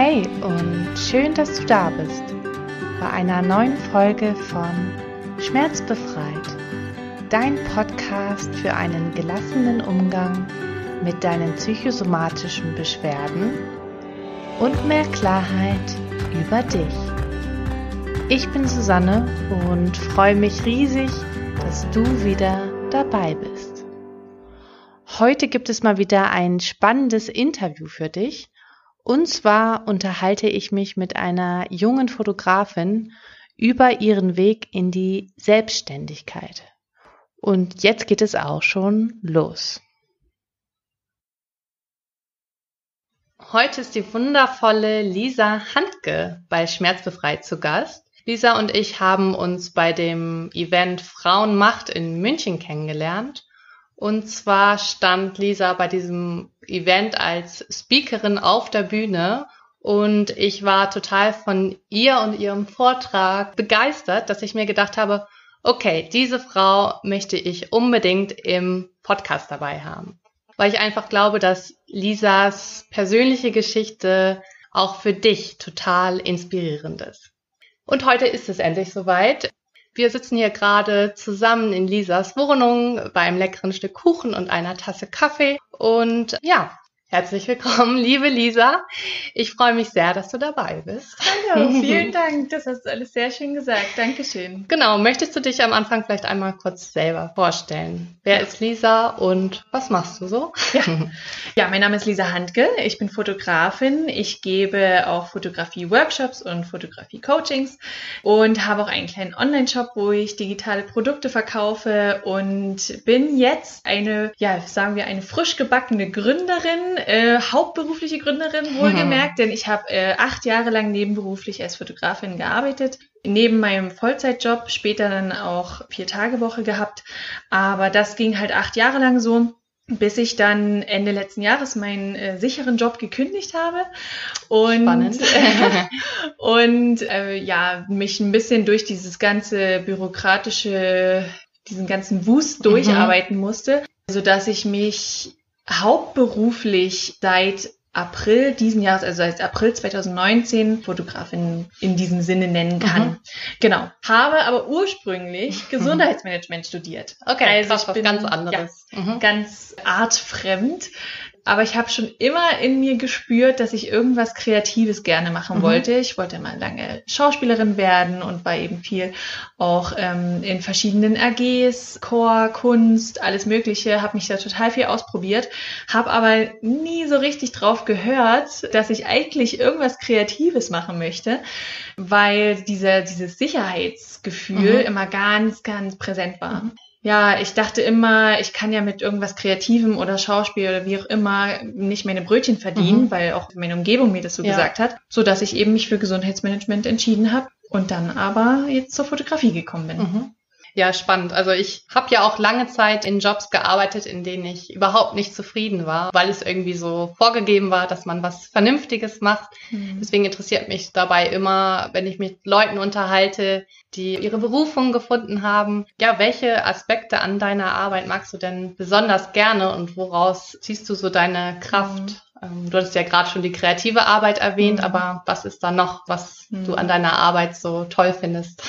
Hey und schön, dass du da bist bei einer neuen Folge von Schmerzbefreit, dein Podcast für einen gelassenen Umgang mit deinen psychosomatischen Beschwerden und mehr Klarheit über dich. Ich bin Susanne und freue mich riesig, dass du wieder dabei bist. Heute gibt es mal wieder ein spannendes Interview für dich und zwar unterhalte ich mich mit einer jungen Fotografin über ihren Weg in die Selbstständigkeit. Und jetzt geht es auch schon los. Heute ist die wundervolle Lisa Handke bei Schmerzbefreit zu Gast. Lisa und ich haben uns bei dem Event Frauenmacht in München kennengelernt und zwar stand Lisa bei diesem Event als Speakerin auf der Bühne und ich war total von ihr und ihrem Vortrag begeistert, dass ich mir gedacht habe, okay, diese Frau möchte ich unbedingt im Podcast dabei haben. Weil ich einfach glaube, dass Lisas persönliche Geschichte auch für dich total inspirierend ist. Und heute ist es endlich soweit. Wir sitzen hier gerade zusammen in Lisas Wohnung beim leckeren Stück Kuchen und einer Tasse Kaffee. Und ja, Herzlich willkommen, liebe Lisa. Ich freue mich sehr, dass du dabei bist. Hallo, vielen Dank. Das hast du alles sehr schön gesagt. Dankeschön. Genau, möchtest du dich am Anfang vielleicht einmal kurz selber vorstellen? Wer ist Lisa und was machst du so? Ja, ja mein Name ist Lisa Handke. Ich bin Fotografin. Ich gebe auch Fotografie-Workshops und Fotografie-Coachings und habe auch einen kleinen Online-Shop, wo ich digitale Produkte verkaufe und bin jetzt eine, ja, sagen wir, eine frisch gebackene Gründerin äh, hauptberufliche Gründerin, wohlgemerkt, mhm. denn ich habe äh, acht Jahre lang nebenberuflich als Fotografin gearbeitet. Neben meinem Vollzeitjob, später dann auch vier Tage Woche gehabt. Aber das ging halt acht Jahre lang so bis ich dann Ende letzten Jahres meinen äh, sicheren Job gekündigt habe und Spannend. und äh, ja mich ein bisschen durch dieses ganze bürokratische diesen ganzen Wust mhm. durcharbeiten musste, so dass ich mich hauptberuflich seit April diesen Jahres, also seit April 2019, Fotografin in diesem Sinne nennen kann. Mhm. Genau. Habe aber ursprünglich Gesundheitsmanagement studiert. Okay, also krass, ich bin, was ganz anderes. Ja, mhm. Ganz artfremd aber ich habe schon immer in mir gespürt, dass ich irgendwas Kreatives gerne machen mhm. wollte. Ich wollte mal lange Schauspielerin werden und war eben viel auch ähm, in verschiedenen AGs, Chor, Kunst, alles Mögliche, habe mich da total viel ausprobiert, habe aber nie so richtig drauf gehört, dass ich eigentlich irgendwas Kreatives machen möchte, weil dieser, dieses Sicherheitsgefühl mhm. immer ganz, ganz präsent war. Mhm ja, ich dachte immer, ich kann ja mit irgendwas Kreativem oder Schauspiel oder wie auch immer nicht meine Brötchen verdienen, mhm. weil auch meine Umgebung mir das so ja. gesagt hat, so dass ich eben mich für Gesundheitsmanagement entschieden habe und dann aber jetzt zur Fotografie gekommen bin. Mhm. Ja, spannend. Also ich habe ja auch lange Zeit in Jobs gearbeitet, in denen ich überhaupt nicht zufrieden war, weil es irgendwie so vorgegeben war, dass man was Vernünftiges macht. Mhm. Deswegen interessiert mich dabei immer, wenn ich mich mit Leuten unterhalte, die ihre Berufung gefunden haben. Ja, welche Aspekte an deiner Arbeit magst du denn besonders gerne und woraus ziehst du so deine Kraft? Mhm. Ähm, du hattest ja gerade schon die kreative Arbeit erwähnt, mhm. aber was ist da noch, was mhm. du an deiner Arbeit so toll findest?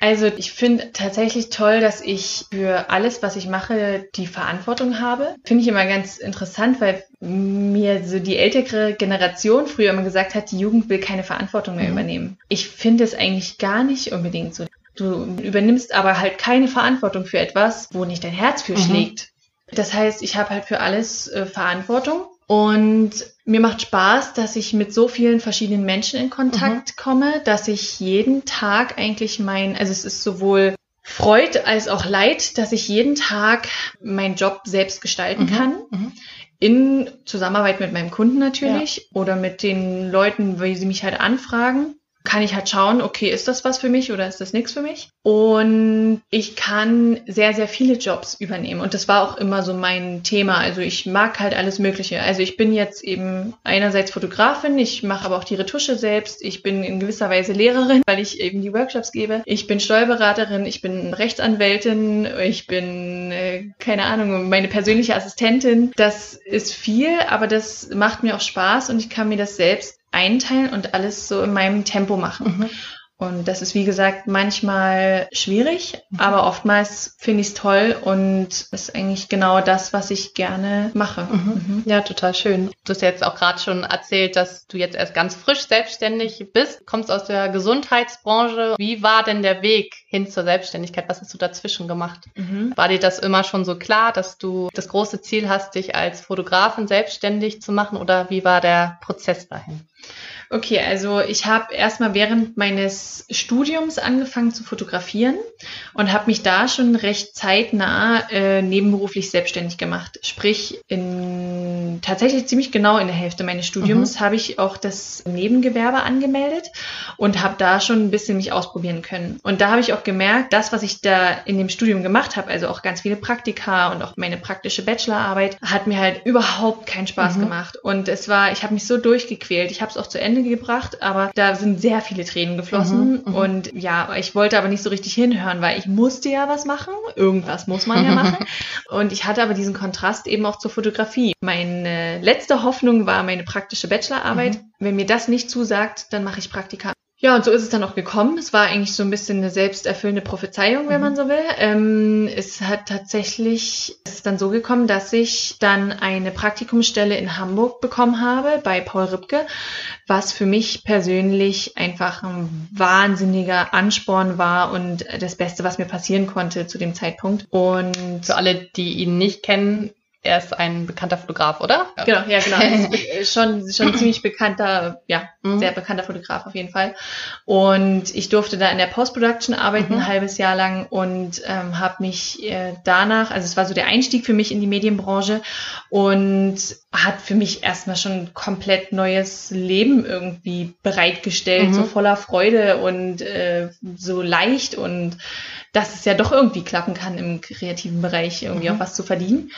Also ich finde tatsächlich toll, dass ich für alles, was ich mache, die Verantwortung habe. Finde ich immer ganz interessant, weil mir so die ältere Generation früher immer gesagt hat, die Jugend will keine Verantwortung mehr mhm. übernehmen. Ich finde es eigentlich gar nicht unbedingt so. Du übernimmst aber halt keine Verantwortung für etwas, wo nicht dein Herz für mhm. schlägt. Das heißt, ich habe halt für alles äh, Verantwortung und mir macht Spaß, dass ich mit so vielen verschiedenen Menschen in Kontakt mhm. komme, dass ich jeden Tag eigentlich mein, also es ist sowohl Freud als auch Leid, dass ich jeden Tag meinen Job selbst gestalten mhm. kann. Mhm. In Zusammenarbeit mit meinem Kunden natürlich ja. oder mit den Leuten, wie sie mich halt anfragen kann ich halt schauen, okay, ist das was für mich oder ist das nichts für mich? Und ich kann sehr, sehr viele Jobs übernehmen. Und das war auch immer so mein Thema. Also ich mag halt alles Mögliche. Also ich bin jetzt eben einerseits Fotografin, ich mache aber auch die Retusche selbst. Ich bin in gewisser Weise Lehrerin, weil ich eben die Workshops gebe. Ich bin Steuerberaterin, ich bin Rechtsanwältin, ich bin, äh, keine Ahnung, meine persönliche Assistentin. Das ist viel, aber das macht mir auch Spaß und ich kann mir das selbst einteilen und alles so in meinem Tempo machen. Mhm. Und das ist, wie gesagt, manchmal schwierig, mhm. aber oftmals finde ich es toll und ist eigentlich genau das, was ich gerne mache. Mhm. mhm. Ja, total schön. Du hast jetzt auch gerade schon erzählt, dass du jetzt erst ganz frisch selbstständig bist, kommst aus der Gesundheitsbranche. Wie war denn der Weg hin zur Selbstständigkeit? Was hast du dazwischen gemacht? Mhm. War dir das immer schon so klar, dass du das große Ziel hast, dich als Fotografin selbstständig zu machen oder wie war der Prozess dahin? Okay, also ich habe erstmal während meines Studiums angefangen zu fotografieren und habe mich da schon recht zeitnah äh, nebenberuflich selbstständig gemacht. Sprich, in tatsächlich ziemlich genau in der Hälfte meines Studiums mhm. habe ich auch das Nebengewerbe angemeldet und habe da schon ein bisschen mich ausprobieren können. Und da habe ich auch gemerkt, das, was ich da in dem Studium gemacht habe, also auch ganz viele Praktika und auch meine praktische Bachelorarbeit, hat mir halt überhaupt keinen Spaß mhm. gemacht. Und es war, ich habe mich so durchgequält. Ich habe es auch zu Ende gebracht, aber da sind sehr viele Tränen geflossen. Mhm, mhm, und ja, ich wollte aber nicht so richtig hinhören, weil ich musste ja was machen. Irgendwas muss man ja machen. und ich hatte aber diesen Kontrast eben auch zur Fotografie. Meine letzte Hoffnung war meine praktische Bachelorarbeit. Mhm. Wenn mir das nicht zusagt, dann mache ich Praktika. Ja, und so ist es dann auch gekommen. Es war eigentlich so ein bisschen eine selbsterfüllende Prophezeiung, wenn mhm. man so will. Ähm, es hat tatsächlich, es ist dann so gekommen, dass ich dann eine Praktikumsstelle in Hamburg bekommen habe bei Paul Ripke, was für mich persönlich einfach ein wahnsinniger Ansporn war und das Beste, was mir passieren konnte zu dem Zeitpunkt. Und für alle, die ihn nicht kennen, er ist ein bekannter Fotograf, oder? Genau, ja, genau. Er ist schon, schon ziemlich bekannter, ja, mhm. sehr bekannter Fotograf auf jeden Fall. Und ich durfte da in der Post-Production arbeiten, mhm. ein halbes Jahr lang und ähm, habe mich äh, danach, also es war so der Einstieg für mich in die Medienbranche und hat für mich erstmal schon ein komplett neues Leben irgendwie bereitgestellt, mhm. so voller Freude und äh, so leicht und dass es ja doch irgendwie klappen kann im kreativen Bereich irgendwie mhm. auch was zu verdienen.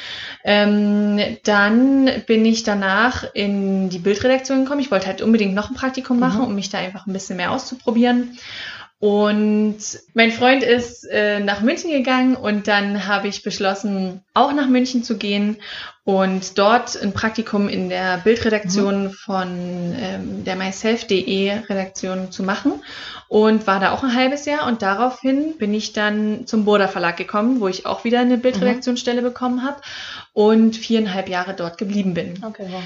Ähm, dann bin ich danach in die Bildredaktion gekommen. Ich wollte halt unbedingt noch ein Praktikum mhm. machen, um mich da einfach ein bisschen mehr auszuprobieren. Und mein Freund ist äh, nach München gegangen und dann habe ich beschlossen, auch nach München zu gehen und dort ein Praktikum in der Bildredaktion mhm. von ähm, der myself.de Redaktion zu machen und war da auch ein halbes Jahr und daraufhin bin ich dann zum Burda Verlag gekommen, wo ich auch wieder eine Bildredaktionsstelle mhm. bekommen habe und viereinhalb Jahre dort geblieben bin. Okay, wow.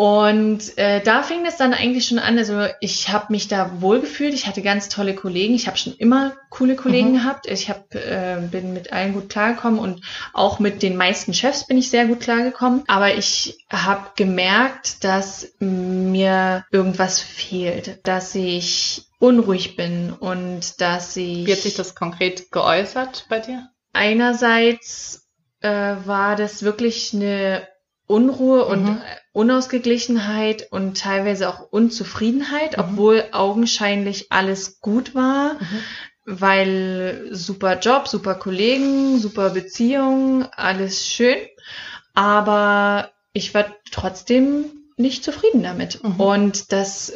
Und äh, da fing es dann eigentlich schon an. Also ich habe mich da wohlgefühlt. Ich hatte ganz tolle Kollegen. Ich habe schon immer coole Kollegen mhm. gehabt. Ich hab, äh, bin mit allen gut klargekommen und auch mit den meisten Chefs bin ich sehr gut klargekommen. Aber ich habe gemerkt, dass mir irgendwas fehlt, dass ich unruhig bin und dass ich. Wie hat sich das konkret geäußert bei dir? Einerseits äh, war das wirklich eine Unruhe und mhm. Unausgeglichenheit und teilweise auch Unzufriedenheit, mhm. obwohl augenscheinlich alles gut war, mhm. weil super Job, super Kollegen, super Beziehung, alles schön. Aber ich war trotzdem nicht zufrieden damit. Mhm. Und das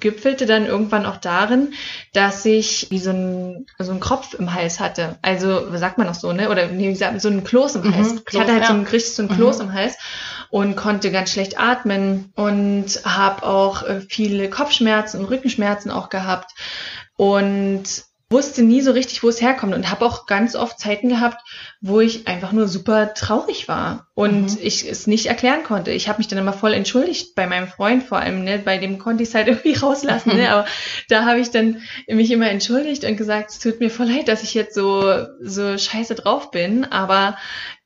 gipfelte dann irgendwann auch darin, dass ich wie so ein, so ein Kropf im Hals hatte. Also, was sagt man noch so, ne? Oder nee, wie gesagt, so ein Kloß im mhm, Hals. Mhm, ich hatte halt ja. so ein, richtig so ein Kloß mhm. im Hals und konnte ganz schlecht atmen und habe auch äh, viele Kopfschmerzen und Rückenschmerzen auch gehabt. Und wusste nie so richtig, wo es herkommt und habe auch ganz oft Zeiten gehabt, wo ich einfach nur super traurig war und mhm. ich es nicht erklären konnte. Ich habe mich dann immer voll entschuldigt bei meinem Freund vor allem, ne, bei dem konnte ich es halt irgendwie rauslassen, ne, aber da habe ich dann mich immer entschuldigt und gesagt, es tut mir voll leid, dass ich jetzt so so scheiße drauf bin, aber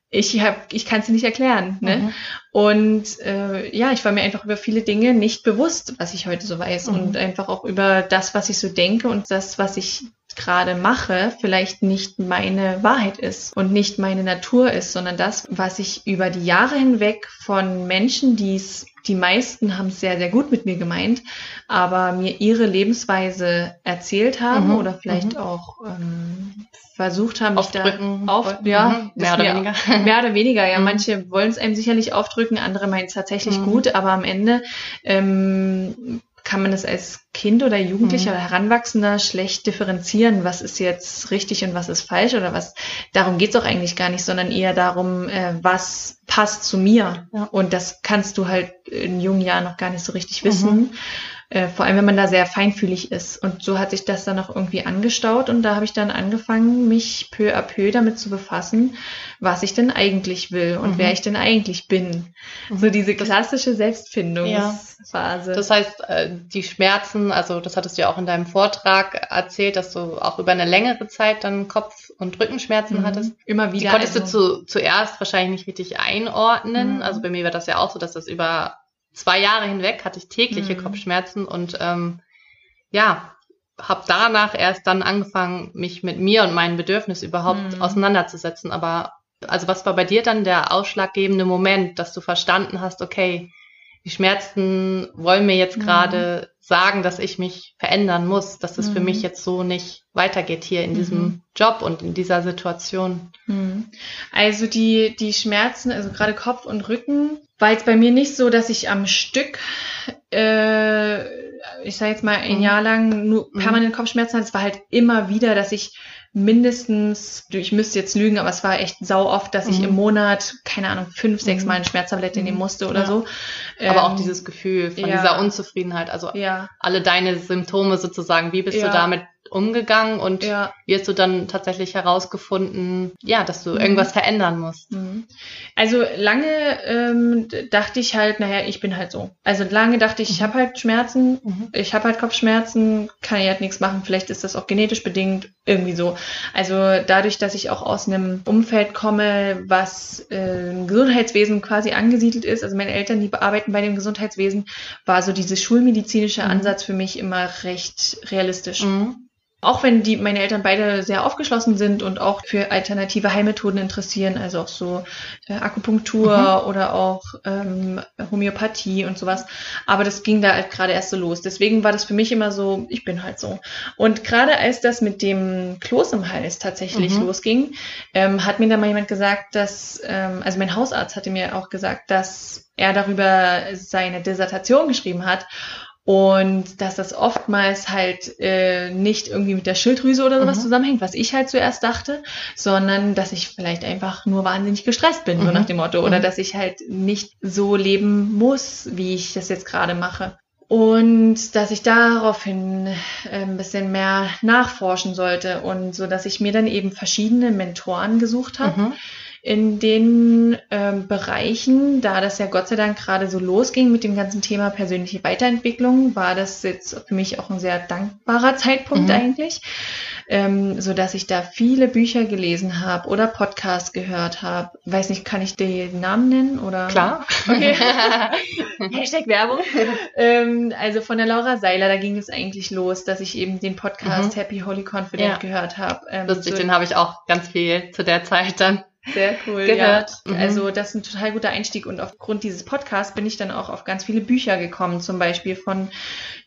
ich hab, ich kann es nicht erklären. Ne? Mhm. Und äh, ja, ich war mir einfach über viele Dinge nicht bewusst, was ich heute so weiß. Mhm. Und einfach auch über das, was ich so denke und das, was ich gerade mache, vielleicht nicht meine Wahrheit ist und nicht meine Natur ist, sondern das, was ich über die Jahre hinweg von Menschen, die es die meisten haben es sehr, sehr gut mit mir gemeint, aber mir ihre Lebensweise erzählt haben mhm. oder vielleicht mhm. auch ähm, versucht haben, mich da auf, ja, mhm. mehr oder weniger. Mehr oder weniger, ja. Mhm. Manche wollen es einem sicherlich aufdrücken, andere meinen es tatsächlich mhm. gut, aber am Ende ähm, kann man es als Kind oder Jugendlicher mhm. oder Heranwachsender schlecht differenzieren, was ist jetzt richtig und was ist falsch oder was. Darum geht's auch eigentlich gar nicht, sondern eher darum, äh, was passt zu mir. Ja. Und das kannst du halt in jungen Jahren noch gar nicht so richtig wissen. Mhm. Äh, vor allem, wenn man da sehr feinfühlig ist. Und so hat sich das dann auch irgendwie angestaut und da habe ich dann angefangen, mich peu à peu damit zu befassen, was ich denn eigentlich will und Mhm. wer ich denn eigentlich bin. So diese klassische Selbstfindungsphase. Das heißt, äh, die Schmerzen, also das hattest du ja auch in deinem Vortrag erzählt, dass du auch über eine längere Zeit dann Kopf- und Rückenschmerzen Mhm. hattest. Immer Die wieder. konntest also- du zu, zuerst wahrscheinlich nicht richtig einordnen. Mhm. Also bei mir war das ja auch so, dass das über zwei Jahre hinweg hatte ich tägliche Mhm. Kopfschmerzen und ähm, ja, habe danach erst dann angefangen, mich mit mir und meinen Bedürfnissen überhaupt Mhm. auseinanderzusetzen. Aber also was war bei dir dann der ausschlaggebende Moment, dass du verstanden hast, okay, die Schmerzen wollen mir jetzt Mhm. gerade sagen, dass ich mich verändern muss, dass es für Mhm. mich jetzt so nicht weitergeht hier in Mhm. diesem Job und in dieser Situation. Mhm. Also die, die Schmerzen, also gerade Kopf und Rücken, war jetzt bei mir nicht so, dass ich am Stück, äh, ich sage jetzt mal ein Mhm. Jahr lang nur Mhm. permanent Kopfschmerzen hatte. Es war halt immer wieder, dass ich mindestens, ich müsste jetzt lügen, aber es war echt sau oft, dass ich Mhm. im Monat, keine Ahnung, fünf, sechs Mhm. Mal eine Schmerztablette Mhm. nehmen musste oder Ja. so. Aber auch Ähm, dieses Gefühl von ja. dieser Unzufriedenheit, also Ja, alle deine Symptome sozusagen, wie bist du damit umgegangen und ja. wie hast du dann tatsächlich herausgefunden, ja, dass du Mhm. irgendwas verändern musst? Mhm. Also lange ähm, dachte ich halt, naja, ich bin halt so. Also lange dachte ich, ich habe halt Schmerzen, Mhm. ich habe halt Kopfschmerzen, kann ich halt nichts machen. Vielleicht ist das auch genetisch bedingt, irgendwie so. Also dadurch, dass ich auch aus einem Umfeld komme, was äh, im Gesundheitswesen quasi angesiedelt ist, also meine Eltern, die arbeiten bei dem Gesundheitswesen, war so dieser schulmedizinische Mhm. Ansatz für mich immer recht realistisch. Mhm. Auch wenn die, meine Eltern beide sehr aufgeschlossen sind und auch für alternative Heilmethoden interessieren, also auch so äh, Akupunktur oder auch ähm, Homöopathie und sowas. Aber das ging da halt gerade erst so los. Deswegen war das für mich immer so, ich bin halt so. Und gerade als das mit dem Kloß im Hals tatsächlich Mhm. losging, ähm, hat mir dann mal jemand gesagt, dass, ähm, also mein Hausarzt hatte mir auch gesagt, dass er darüber seine Dissertation geschrieben hat und dass das oftmals halt äh, nicht irgendwie mit der Schilddrüse oder sowas Mhm. zusammenhängt, was ich halt zuerst dachte, sondern dass ich vielleicht einfach nur wahnsinnig gestresst bin, so Mhm. nach dem Motto. Oder Mhm. dass ich halt nicht so leben muss, wie ich das jetzt gerade mache. Und dass ich daraufhin äh, ein bisschen mehr nachforschen sollte und so, dass ich mir dann eben verschiedene Mentoren gesucht habe Mhm. In den ähm, Bereichen, da das ja Gott sei Dank gerade so losging mit dem ganzen Thema persönliche Weiterentwicklung, war das jetzt für mich auch ein sehr dankbarer Zeitpunkt Mhm. eigentlich, ähm, so dass ich da viele Bücher gelesen habe oder Podcasts gehört habe. Weiß nicht, kann ich den Namen nennen oder? Klar. Okay. Hashtag Werbung. ähm, also von der Laura Seiler, da ging es eigentlich los, dass ich eben den Podcast Mhm. Happy Holy Confident Ja. gehört habe. Ähm, Lustig, so- den habe ich auch ganz viel zu der Zeit dann. Sehr cool. gehört. Ja. Mhm. Also das ist ein total guter Einstieg und aufgrund dieses Podcasts bin ich dann auch auf ganz viele Bücher gekommen, zum Beispiel von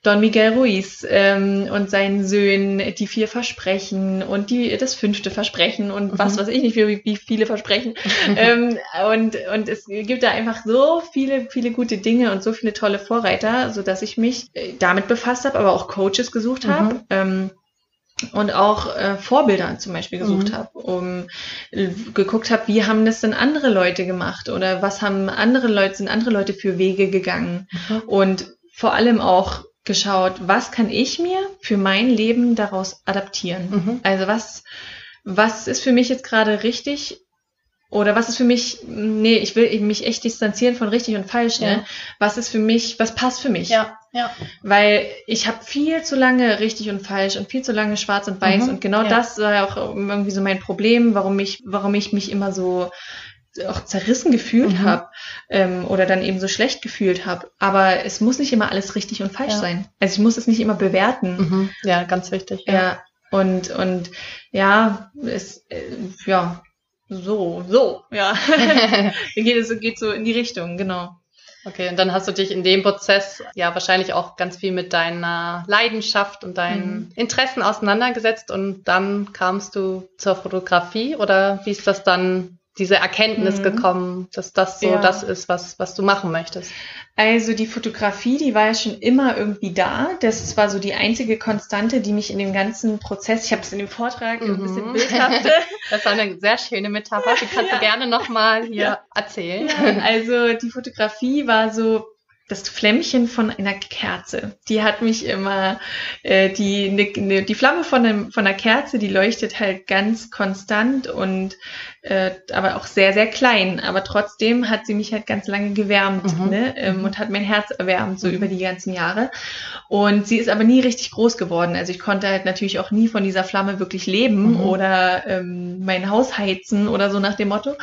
Don Miguel Ruiz ähm, und seinen Söhnen, die vier Versprechen und die das fünfte Versprechen und was Mhm. weiß ich nicht, wie, wie viele Versprechen. ähm, und, und es gibt da einfach so viele, viele gute Dinge und so viele tolle Vorreiter, so dass ich mich äh, damit befasst habe, aber auch Coaches gesucht habe. Mhm. Ähm, und auch äh, Vorbilder zum Beispiel gesucht Mhm. habe, um äh, geguckt habe, wie haben das denn andere Leute gemacht oder was haben andere Leute, sind andere Leute für Wege gegangen Mhm. und vor allem auch geschaut, was kann ich mir für mein Leben daraus adaptieren? Mhm. Also was, was ist für mich jetzt gerade richtig oder was ist für mich, nee, ich will mich echt distanzieren von richtig und falsch, ne? Ja. Was ist für mich, was passt für mich? Ja, ja. Weil ich habe viel zu lange richtig und falsch und viel zu lange schwarz und weiß Mhm, und genau ja. das war ja auch irgendwie so mein Problem, warum ich, warum ich mich immer so auch zerrissen gefühlt Mhm. habe ähm, oder dann eben so schlecht gefühlt habe. Aber es muss nicht immer alles richtig und falsch Ja. sein. Also ich muss es nicht immer bewerten. Mhm. Ja, ganz wichtig. Ja. Und, und ja, es, äh, ja, so, so, ja. geht es geht so in die Richtung, genau. Okay, und dann hast du dich in dem Prozess ja wahrscheinlich auch ganz viel mit deiner Leidenschaft und deinen Mhm. Interessen auseinandergesetzt und dann kamst du zur Fotografie oder wie ist das dann diese Erkenntnis mhm. gekommen, dass das so ja. das ist, was, was du machen möchtest? Also die Fotografie, die war ja schon immer irgendwie da. Das war so die einzige Konstante, die mich in dem ganzen Prozess, ich habe es in dem Vortrag mhm. ein bisschen bildhafte. Das war eine sehr schöne Metapher, die kannst ja. du gerne nochmal hier ja. erzählen. Ja, also die Fotografie war so das Flämmchen von einer Kerze. Die hat mich immer, äh, die, ne, ne, die Flamme von, einem, von einer Kerze, die leuchtet halt ganz konstant und äh, aber auch sehr, sehr klein. Aber trotzdem hat sie mich halt ganz lange gewärmt mhm. ne? Ähm, mhm. und hat mein Herz erwärmt, so mhm. über die ganzen Jahre. Und sie ist aber nie richtig groß geworden. Also ich konnte halt natürlich auch nie von dieser Flamme wirklich leben mhm. oder ähm, mein Haus heizen oder so nach dem Motto.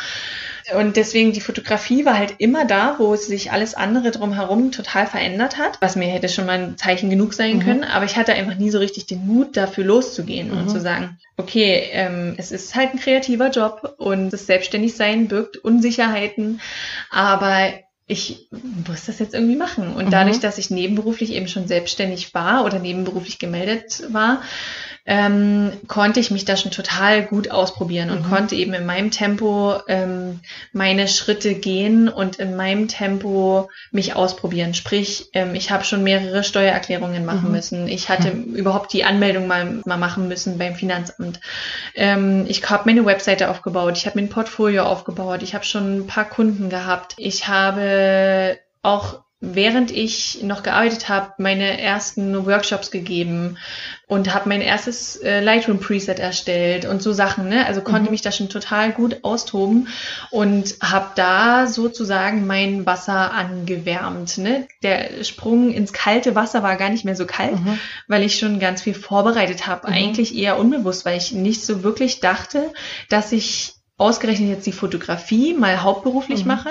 Und deswegen die Fotografie war halt immer da, wo sich alles andere drumherum total verändert hat, was mir hätte schon mal ein Zeichen genug sein mhm. können. Aber ich hatte einfach nie so richtig den Mut, dafür loszugehen mhm. und zu sagen, okay, ähm, es ist halt ein kreativer Job und das Selbstständigsein birgt Unsicherheiten, aber ich muss das jetzt irgendwie machen. Und mhm. dadurch, dass ich nebenberuflich eben schon selbstständig war oder nebenberuflich gemeldet war, ähm, konnte ich mich da schon total gut ausprobieren und mhm. konnte eben in meinem Tempo ähm, meine Schritte gehen und in meinem Tempo mich ausprobieren. Sprich, ähm, ich habe schon mehrere Steuererklärungen machen mhm. müssen. Ich hatte mhm. überhaupt die Anmeldung mal, mal machen müssen beim Finanzamt. Ähm, ich habe meine Webseite aufgebaut. Ich habe mein Portfolio aufgebaut. Ich habe schon ein paar Kunden gehabt. Ich habe auch während ich noch gearbeitet habe, meine ersten Workshops gegeben und habe mein erstes äh, Lightroom Preset erstellt und so Sachen, ne? Also konnte mhm. mich da schon total gut austoben und habe da sozusagen mein Wasser angewärmt, ne? Der Sprung ins kalte Wasser war gar nicht mehr so kalt, mhm. weil ich schon ganz viel vorbereitet habe, mhm. eigentlich eher unbewusst, weil ich nicht so wirklich dachte, dass ich ausgerechnet jetzt die Fotografie mal hauptberuflich mhm. mache.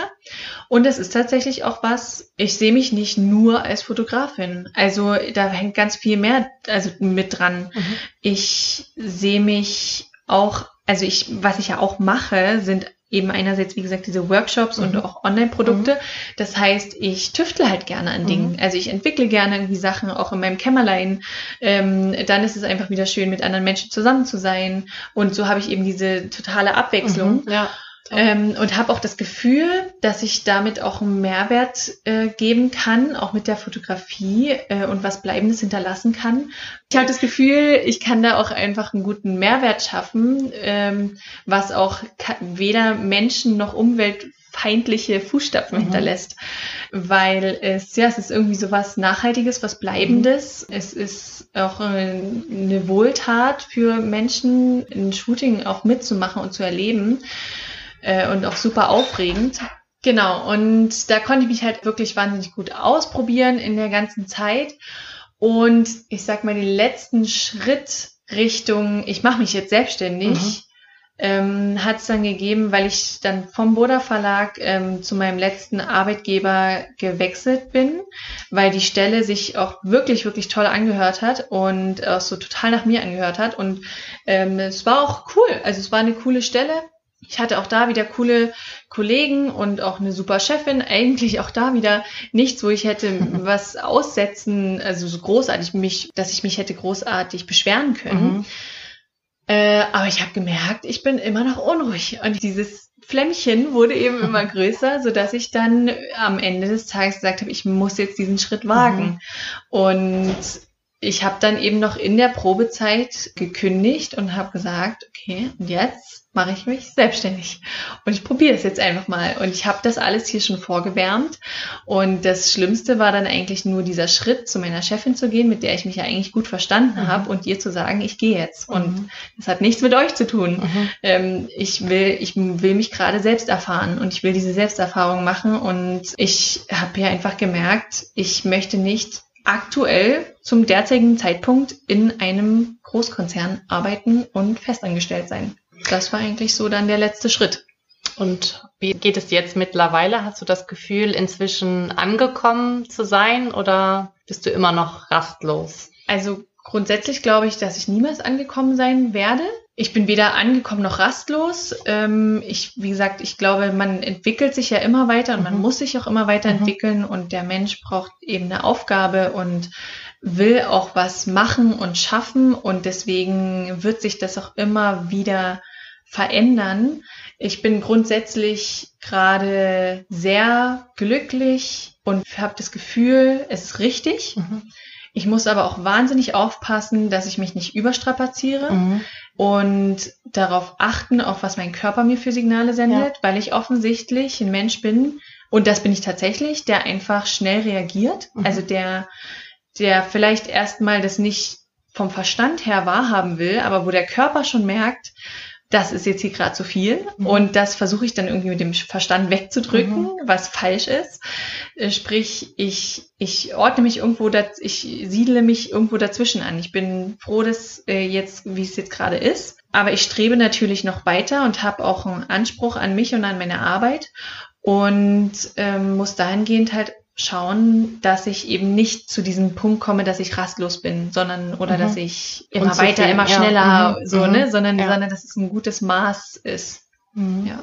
Und es ist tatsächlich auch was, ich sehe mich nicht nur als Fotografin. Also da hängt ganz viel mehr also mit dran. Mhm. Ich sehe mich auch, also ich, was ich ja auch mache, sind eben einerseits, wie gesagt, diese Workshops mhm. und auch Online-Produkte. Mhm. Das heißt, ich tüftle halt gerne an Dingen. Mhm. Also ich entwickle gerne irgendwie Sachen, auch in meinem Kämmerlein. Ähm, dann ist es einfach wieder schön, mit anderen Menschen zusammen zu sein. Und so habe ich eben diese totale Abwechslung. Mhm. Ja. Ähm, und habe auch das Gefühl, dass ich damit auch einen Mehrwert äh, geben kann, auch mit der Fotografie äh, und was Bleibendes hinterlassen kann. Ich habe das Gefühl, ich kann da auch einfach einen guten Mehrwert schaffen, ähm, was auch weder Menschen noch umweltfeindliche Fußstapfen mhm. hinterlässt, weil es ja es ist irgendwie so was Nachhaltiges, was Bleibendes. Mhm. Es ist auch eine Wohltat für Menschen, ein Shooting auch mitzumachen und zu erleben äh, und auch super aufregend. Genau, und da konnte ich mich halt wirklich wahnsinnig gut ausprobieren in der ganzen Zeit. Und ich sag mal, den letzten Schritt Richtung, ich mache mich jetzt selbstständig, mhm. ähm, hat es dann gegeben, weil ich dann vom Boda Verlag ähm, zu meinem letzten Arbeitgeber gewechselt bin, weil die Stelle sich auch wirklich, wirklich toll angehört hat und auch so total nach mir angehört hat. Und ähm, es war auch cool. Also es war eine coole Stelle ich hatte auch da wieder coole Kollegen und auch eine super Chefin. Eigentlich auch da wieder nichts, wo ich hätte was aussetzen, also so großartig mich, dass ich mich hätte großartig beschweren können. Mhm. Äh, aber ich habe gemerkt, ich bin immer noch unruhig und dieses Flämmchen wurde eben immer größer, so dass ich dann am Ende des Tages gesagt habe, ich muss jetzt diesen Schritt wagen. Mhm. Und ich habe dann eben noch in der Probezeit gekündigt und habe gesagt, okay, und jetzt mache ich mich selbstständig. Und ich probiere es jetzt einfach mal. Und ich habe das alles hier schon vorgewärmt. Und das Schlimmste war dann eigentlich nur dieser Schritt, zu meiner Chefin zu gehen, mit der ich mich ja eigentlich gut verstanden mhm. habe, und ihr zu sagen, ich gehe jetzt. Und mhm. das hat nichts mit euch zu tun. Mhm. Ähm, ich will, ich will mich gerade selbst erfahren und ich will diese Selbsterfahrung machen. Und ich habe ja einfach gemerkt, ich möchte nicht aktuell zum derzeitigen Zeitpunkt in einem Großkonzern arbeiten und festangestellt sein das war eigentlich so dann der letzte Schritt. Und wie geht es jetzt mittlerweile? Hast du das Gefühl, inzwischen angekommen zu sein oder bist du immer noch rastlos? Also grundsätzlich glaube ich, dass ich niemals angekommen sein werde. Ich bin weder angekommen noch rastlos. Ähm, ich, wie gesagt, ich glaube, man entwickelt sich ja immer weiter und mhm. man muss sich auch immer weiterentwickeln mhm. und der Mensch braucht eben eine Aufgabe und will auch was machen und schaffen und deswegen wird sich das auch immer wieder verändern. Ich bin grundsätzlich gerade sehr glücklich und habe das Gefühl, es ist richtig. Mhm. Ich muss aber auch wahnsinnig aufpassen, dass ich mich nicht überstrapaziere mhm. und darauf achten, auch was mein Körper mir für Signale sendet, ja. weil ich offensichtlich ein Mensch bin, und das bin ich tatsächlich, der einfach schnell reagiert. Mhm. Also der, der vielleicht erstmal das nicht vom Verstand her wahrhaben will, aber wo der Körper schon merkt, das ist jetzt hier gerade zu viel. Mhm. Und das versuche ich dann irgendwie mit dem Verstand wegzudrücken, mhm. was falsch ist. Äh, sprich, ich, ich ordne mich irgendwo, ich siedle mich irgendwo dazwischen an. Ich bin froh, dass äh, jetzt, wie es jetzt gerade ist. Aber ich strebe natürlich noch weiter und habe auch einen Anspruch an mich und an meine Arbeit und ähm, muss dahingehend halt schauen, dass ich eben nicht zu diesem Punkt komme, dass ich rastlos bin, sondern oder mhm. dass ich immer weiter, immer schneller, ja. mhm. so, ne, mhm. sondern, ja. sondern dass es ein gutes Maß ist. Mhm. Ja.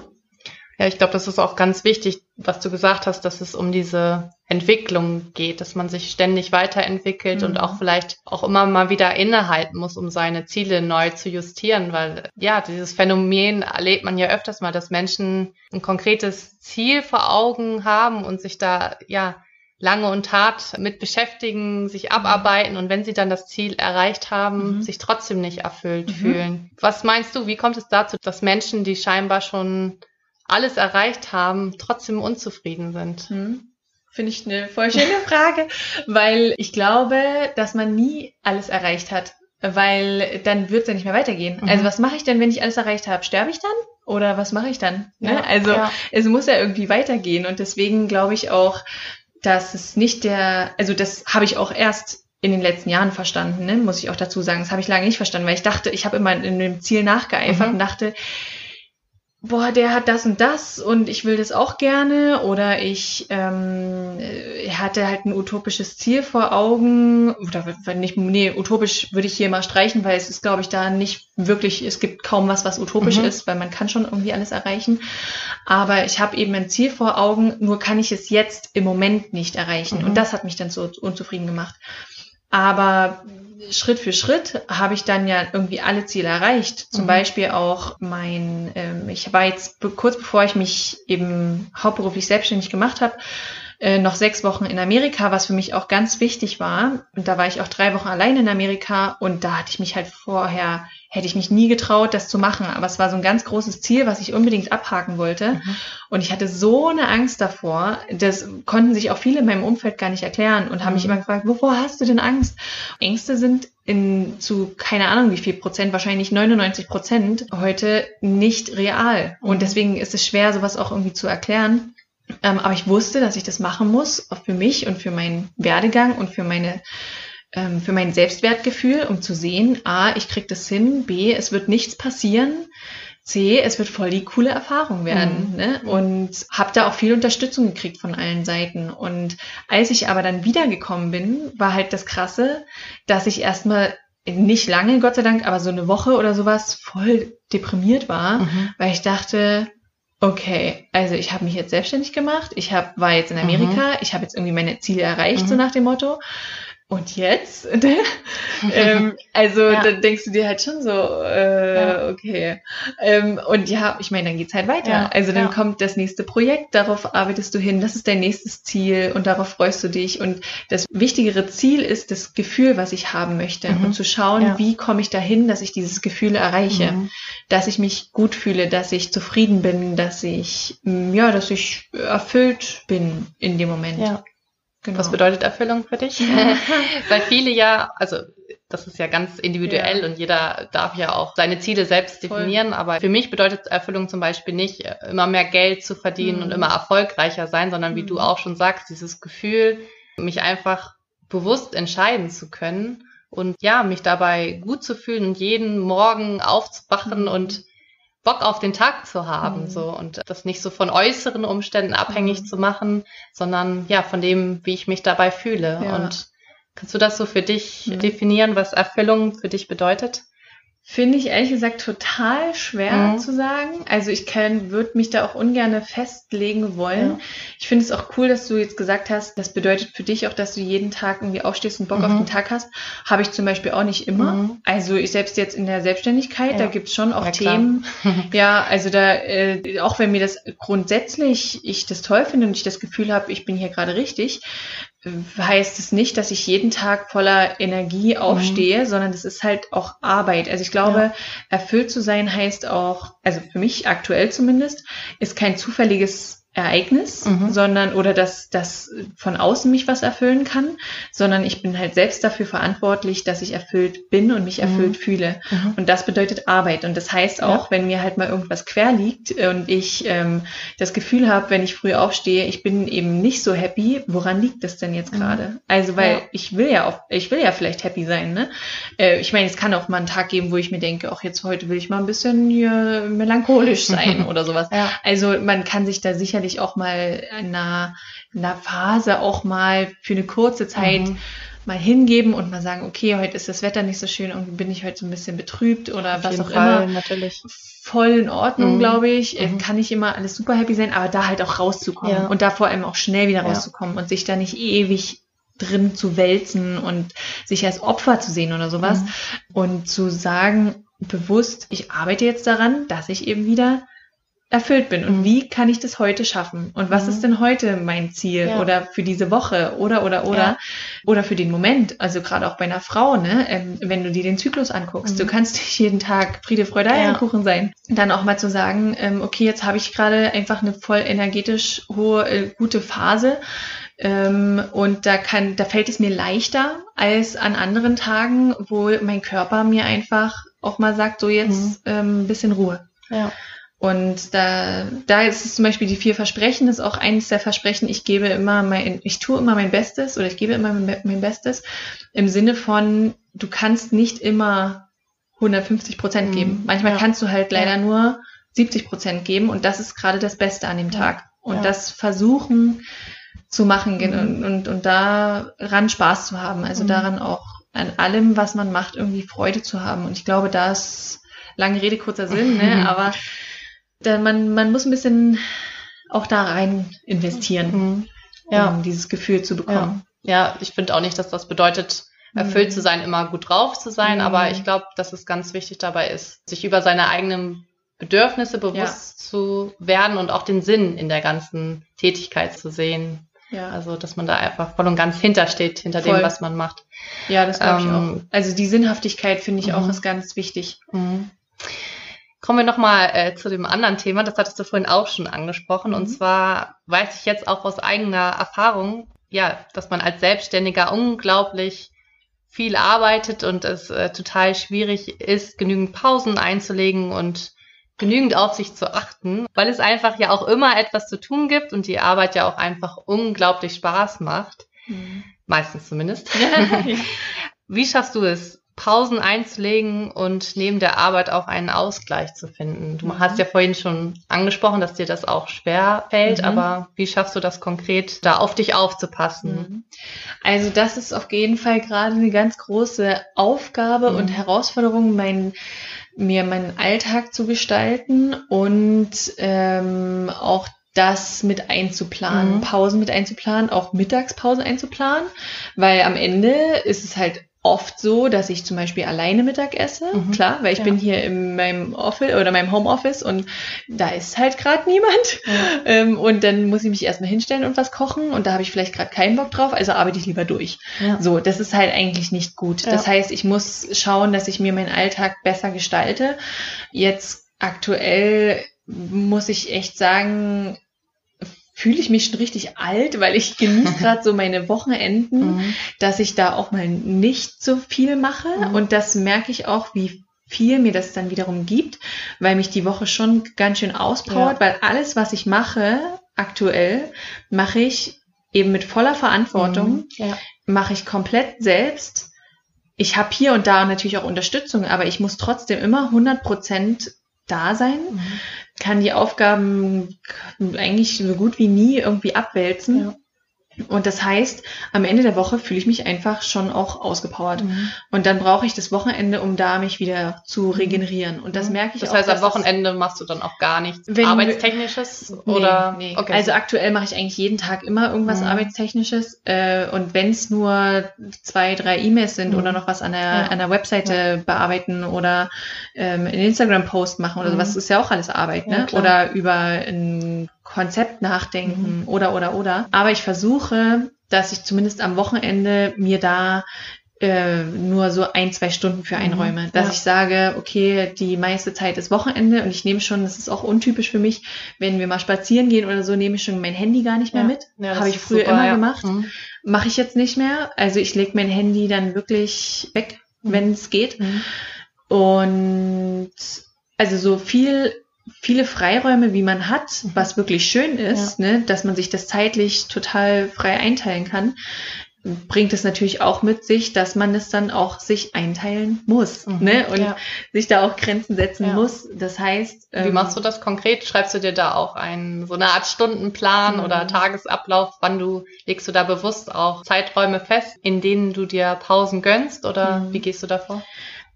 Ja, ich glaube, das ist auch ganz wichtig, was du gesagt hast, dass es um diese Entwicklung geht, dass man sich ständig weiterentwickelt mhm. und auch vielleicht auch immer mal wieder innehalten muss, um seine Ziele neu zu justieren, weil ja, dieses Phänomen erlebt man ja öfters mal, dass Menschen ein konkretes Ziel vor Augen haben und sich da ja lange und hart mit beschäftigen, sich abarbeiten und wenn sie dann das Ziel erreicht haben, mhm. sich trotzdem nicht erfüllt mhm. fühlen. Was meinst du, wie kommt es dazu, dass Menschen, die scheinbar schon alles erreicht haben, trotzdem unzufrieden sind? Hm. Finde ich eine voll schöne Frage, weil ich glaube, dass man nie alles erreicht hat, weil dann wird es ja nicht mehr weitergehen. Mhm. Also was mache ich denn, wenn ich alles erreicht habe? Sterbe ich dann? Oder was mache ich dann? Ne? Ja, also ja. es muss ja irgendwie weitergehen und deswegen glaube ich auch, dass es nicht der, also das habe ich auch erst in den letzten Jahren verstanden, ne? muss ich auch dazu sagen. Das habe ich lange nicht verstanden, weil ich dachte, ich habe immer in dem Ziel nachgeeifert mhm. und dachte, boah, der hat das und das und ich will das auch gerne oder ich ähm, er hatte halt ein utopisches Ziel vor Augen oder wenn nicht, nee, utopisch würde ich hier mal streichen, weil es ist, glaube ich, da nicht wirklich, es gibt kaum was, was utopisch mhm. ist, weil man kann schon irgendwie alles erreichen. Aber ich habe eben ein Ziel vor Augen, nur kann ich es jetzt im Moment nicht erreichen. Mhm. Und das hat mich dann so unzufrieden gemacht. Aber Schritt für Schritt habe ich dann ja irgendwie alle Ziele erreicht. Zum mhm. Beispiel auch mein, ähm, ich war jetzt kurz bevor ich mich eben hauptberuflich selbstständig gemacht habe, äh, noch sechs Wochen in Amerika, was für mich auch ganz wichtig war. Und da war ich auch drei Wochen allein in Amerika und da hatte ich mich halt vorher hätte ich mich nie getraut, das zu machen. Aber es war so ein ganz großes Ziel, was ich unbedingt abhaken wollte. Mhm. Und ich hatte so eine Angst davor, das konnten sich auch viele in meinem Umfeld gar nicht erklären und haben mich mhm. immer gefragt, wovor hast du denn Angst? Ängste sind in zu keine Ahnung wie viel Prozent, wahrscheinlich 99 Prozent heute nicht real. Und mhm. deswegen ist es schwer, sowas auch irgendwie zu erklären. Ähm, aber ich wusste, dass ich das machen muss, auch für mich und für meinen Werdegang und für meine ähm, für mein Selbstwertgefühl, um zu sehen, a, ich krieg das hin, b, es wird nichts passieren, c, es wird voll die coole Erfahrung werden. Mhm. Ne? Und habe da auch viel Unterstützung gekriegt von allen Seiten. Und als ich aber dann wiedergekommen bin, war halt das Krasse, dass ich erstmal nicht lange, Gott sei Dank, aber so eine Woche oder sowas voll deprimiert war, mhm. weil ich dachte, okay, also ich habe mich jetzt selbstständig gemacht, ich hab, war jetzt in Amerika, mhm. ich habe jetzt irgendwie meine Ziele erreicht, so mhm. nach dem Motto und jetzt? ähm, also ja. dann denkst du dir halt schon so, äh, ja. okay. Ähm, und ja, ich meine, dann geht's halt weiter. Ja. Also dann kommt das nächste Projekt, darauf arbeitest du hin, das ist dein nächstes Ziel und darauf freust du dich. Und das wichtigere Ziel ist das Gefühl, was ich haben möchte mhm. und zu schauen, wie komme ich dahin, dass ich dieses Gefühl erreiche, mhm. dass ich mich gut fühle, dass ich zufrieden bin, dass ich, ja, dass ich erfüllt bin in dem Moment. Ja. Genau. Was bedeutet Erfüllung für dich? Weil viele ja, also das ist ja ganz individuell ja. und jeder darf ja auch seine Ziele selbst definieren. Voll. Aber für mich bedeutet Erfüllung zum Beispiel nicht, immer mehr Geld zu verdienen mhm. und immer erfolgreicher sein, sondern wie mhm. du auch schon sagst, dieses Gefühl, mich einfach bewusst entscheiden zu können und ja, mich dabei gut zu fühlen und jeden Morgen aufzuwachen mhm. und Bock auf den Tag zu haben, mhm. so und das nicht so von äußeren Umständen abhängig mhm. zu machen, sondern ja von dem, wie ich mich dabei fühle. Ja. Und kannst du das so für dich mhm. definieren, was Erfüllung für dich bedeutet? Finde ich ehrlich gesagt total schwer mhm. zu sagen. Also ich kann, würde mich da auch ungern festlegen wollen. Ja. Ich finde es auch cool, dass du jetzt gesagt hast, das bedeutet für dich auch, dass du jeden Tag irgendwie aufstehst und Bock mhm. auf den Tag hast. Habe ich zum Beispiel auch nicht immer. Mhm. Also ich selbst jetzt in der Selbstständigkeit, ja. da gibt es schon auch ja, Themen. ja, also da, äh, auch wenn mir das grundsätzlich ich das toll finde und ich das Gefühl habe, ich bin hier gerade richtig, heißt es nicht, dass ich jeden Tag voller Energie aufstehe, mhm. sondern das ist halt auch Arbeit. Also ich glaube, ja. erfüllt zu sein heißt auch, also für mich aktuell zumindest, ist kein zufälliges Ereignis, mhm. sondern oder dass das von außen mich was erfüllen kann, sondern ich bin halt selbst dafür verantwortlich, dass ich erfüllt bin und mich erfüllt mhm. fühle. Mhm. Und das bedeutet Arbeit. Und das heißt auch, ja. wenn mir halt mal irgendwas quer liegt und ich ähm, das Gefühl habe, wenn ich früh aufstehe, ich bin eben nicht so happy, woran liegt das denn jetzt mhm. gerade? Also weil ja. ich will ja auch, ich will ja vielleicht happy sein, ne? Äh, ich meine, es kann auch mal einen Tag geben, wo ich mir denke, auch jetzt heute will ich mal ein bisschen hier melancholisch sein oder sowas. Ja. Also man kann sich da sicherlich sicherlich auch mal in einer, in einer Phase auch mal für eine kurze Zeit mhm. mal hingeben und mal sagen, okay, heute ist das Wetter nicht so schön, und bin ich heute so ein bisschen betrübt oder Auf was auch Fall, immer. Natürlich. Voll in Ordnung, mhm. glaube ich. Mhm. Kann nicht immer alles super happy sein, aber da halt auch rauszukommen ja. und da vor allem auch schnell wieder rauszukommen ja. und sich da nicht ewig drin zu wälzen und sich als Opfer zu sehen oder sowas mhm. und zu sagen, bewusst, ich arbeite jetzt daran, dass ich eben wieder erfüllt bin und mhm. wie kann ich das heute schaffen und was mhm. ist denn heute mein Ziel ja. oder für diese Woche oder oder oder ja. oder für den Moment also gerade auch bei einer Frau ne ähm, wenn du dir den Zyklus anguckst mhm. du kannst nicht jeden Tag Friede Freude Eierkuchen ja. sein dann auch mal zu sagen ähm, okay jetzt habe ich gerade einfach eine voll energetisch hohe äh, gute Phase ähm, und da kann da fällt es mir leichter als an anderen Tagen wo mein Körper mir einfach auch mal sagt so jetzt mhm. ähm, bisschen Ruhe ja und da, da ist es zum Beispiel die vier Versprechen, ist auch eines der Versprechen, ich gebe immer mein, ich tue immer mein Bestes oder ich gebe immer mein, Bestes im Sinne von, du kannst nicht immer 150 Prozent mhm. geben. Manchmal ja. kannst du halt leider ja. nur 70 Prozent geben und das ist gerade das Beste an dem Tag. Und das versuchen zu machen mhm. und, und, und daran Spaß zu haben. Also mhm. daran auch an allem, was man macht, irgendwie Freude zu haben. Und ich glaube, da ist lange Rede, kurzer Sinn, ne? aber da man, man muss ein bisschen auch da rein investieren, mhm. ja. um dieses Gefühl zu bekommen. Ja, ja ich finde auch nicht, dass das bedeutet, erfüllt mhm. zu sein, immer gut drauf zu sein, mhm. aber ich glaube, dass es ganz wichtig dabei ist, sich über seine eigenen Bedürfnisse bewusst ja. zu werden und auch den Sinn in der ganzen Tätigkeit zu sehen. Ja. Also, dass man da einfach voll und ganz hintersteht, hinter voll. dem, was man macht. Ja, das glaube ich ähm, auch. Also die Sinnhaftigkeit finde ich auch mhm. ist ganz wichtig. Kommen wir nochmal äh, zu dem anderen Thema, das hattest du vorhin auch schon angesprochen. Mhm. Und zwar weiß ich jetzt auch aus eigener Erfahrung, ja, dass man als Selbstständiger unglaublich viel arbeitet und es äh, total schwierig ist, genügend Pausen einzulegen und genügend auf sich zu achten, weil es einfach ja auch immer etwas zu tun gibt und die Arbeit ja auch einfach unglaublich Spaß macht. Mhm. Meistens zumindest. Wie schaffst du es, Pausen einzulegen und neben der Arbeit auch einen Ausgleich zu finden. Du mhm. hast ja vorhin schon angesprochen, dass dir das auch schwer fällt, mhm. aber wie schaffst du das konkret, da auf dich aufzupassen? Mhm. Also das ist auf jeden Fall gerade eine ganz große Aufgabe und mhm. Herausforderung, mein, mir meinen Alltag zu gestalten und ähm, auch das mit einzuplanen, mhm. Pausen mit einzuplanen, auch Mittagspause einzuplanen, weil am Ende ist es halt oft so, dass ich zum Beispiel alleine Mittag esse, mhm. klar, weil ich ja. bin hier in meinem Office oder meinem Homeoffice und da ist halt gerade niemand. Ja. Ähm, und dann muss ich mich erstmal hinstellen und was kochen und da habe ich vielleicht gerade keinen Bock drauf, also arbeite ich lieber durch. Ja. So, das ist halt eigentlich nicht gut. Das heißt, ich muss schauen, dass ich mir meinen Alltag besser gestalte. Jetzt aktuell muss ich echt sagen, fühle ich mich schon richtig alt, weil ich genieße gerade so meine Wochenenden, mhm. dass ich da auch mal nicht so viel mache. Mhm. Und das merke ich auch, wie viel mir das dann wiederum gibt, weil mich die Woche schon ganz schön auspowert, ja. weil alles, was ich mache, aktuell, mache ich eben mit voller Verantwortung, mhm. ja. mache ich komplett selbst. Ich habe hier und da natürlich auch Unterstützung, aber ich muss trotzdem immer 100 Prozent da sein, mhm. Kann die Aufgaben eigentlich so gut wie nie irgendwie abwälzen. Ja. Und das heißt, am Ende der Woche fühle ich mich einfach schon auch ausgepowert. Mhm. Und dann brauche ich das Wochenende, um da mich wieder zu regenerieren. Und das mhm. merke ich das auch. Das heißt, am Wochenende machst du dann auch gar nichts Arbeitstechnisches? Nee, oder? Nee. Okay. Also aktuell mache ich eigentlich jeden Tag immer irgendwas mhm. Arbeitstechnisches. Äh, und wenn es nur zwei, drei E-Mails sind mhm. oder noch was an der, ja. an der Webseite ja. bearbeiten oder ähm, einen Instagram-Post machen oder sowas, mhm. ist ja auch alles Arbeit. Ne? Ja, oder über ein Konzept nachdenken mhm. oder, oder, oder. Aber ich versuche, dass ich zumindest am Wochenende mir da äh, nur so ein, zwei Stunden für mhm. einräume. Dass ja. ich sage, okay, die meiste Zeit ist Wochenende und ich nehme schon, das ist auch untypisch für mich, wenn wir mal spazieren gehen oder so, nehme ich schon mein Handy gar nicht mehr ja. mit. Ja, Habe ich früher super, immer gemacht. Mhm. Mache ich jetzt nicht mehr. Also ich lege mein Handy dann wirklich weg, mhm. wenn es geht. Mhm. Und also so viel viele Freiräume, wie man hat, mhm. was wirklich schön ist, ja. ne, dass man sich das zeitlich total frei einteilen kann, bringt es natürlich auch mit sich, dass man es dann auch sich einteilen muss mhm. ne? und ja. sich da auch Grenzen setzen ja. muss. Das heißt, wie ähm, machst du das konkret? Schreibst du dir da auch einen so eine Art Stundenplan mhm. oder Tagesablauf? Wann du legst du da bewusst auch Zeiträume fest, in denen du dir Pausen gönnst oder mhm. wie gehst du davor?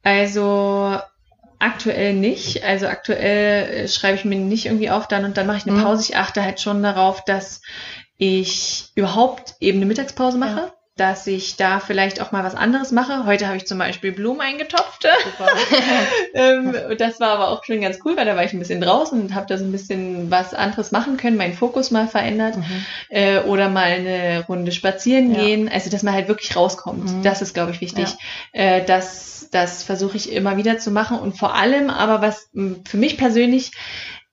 Also Aktuell nicht. Also aktuell äh, schreibe ich mir nicht irgendwie auf, dann und dann mache ich eine mhm. Pause. Ich achte halt schon darauf, dass ich überhaupt eben eine Mittagspause mache. Ja. Dass ich da vielleicht auch mal was anderes mache. Heute habe ich zum Beispiel Blumen eingetopft. ähm, das war aber auch schon ganz cool, weil da war ich ein bisschen draußen und habe da so ein bisschen was anderes machen können, meinen Fokus mal verändert. Mhm. Äh, oder mal eine Runde spazieren ja. gehen. Also, dass man halt wirklich rauskommt. Mhm. Das ist, glaube ich, wichtig. Ja. Äh, dass das, versuche ich immer wieder zu machen. Und vor allem aber, was für mich persönlich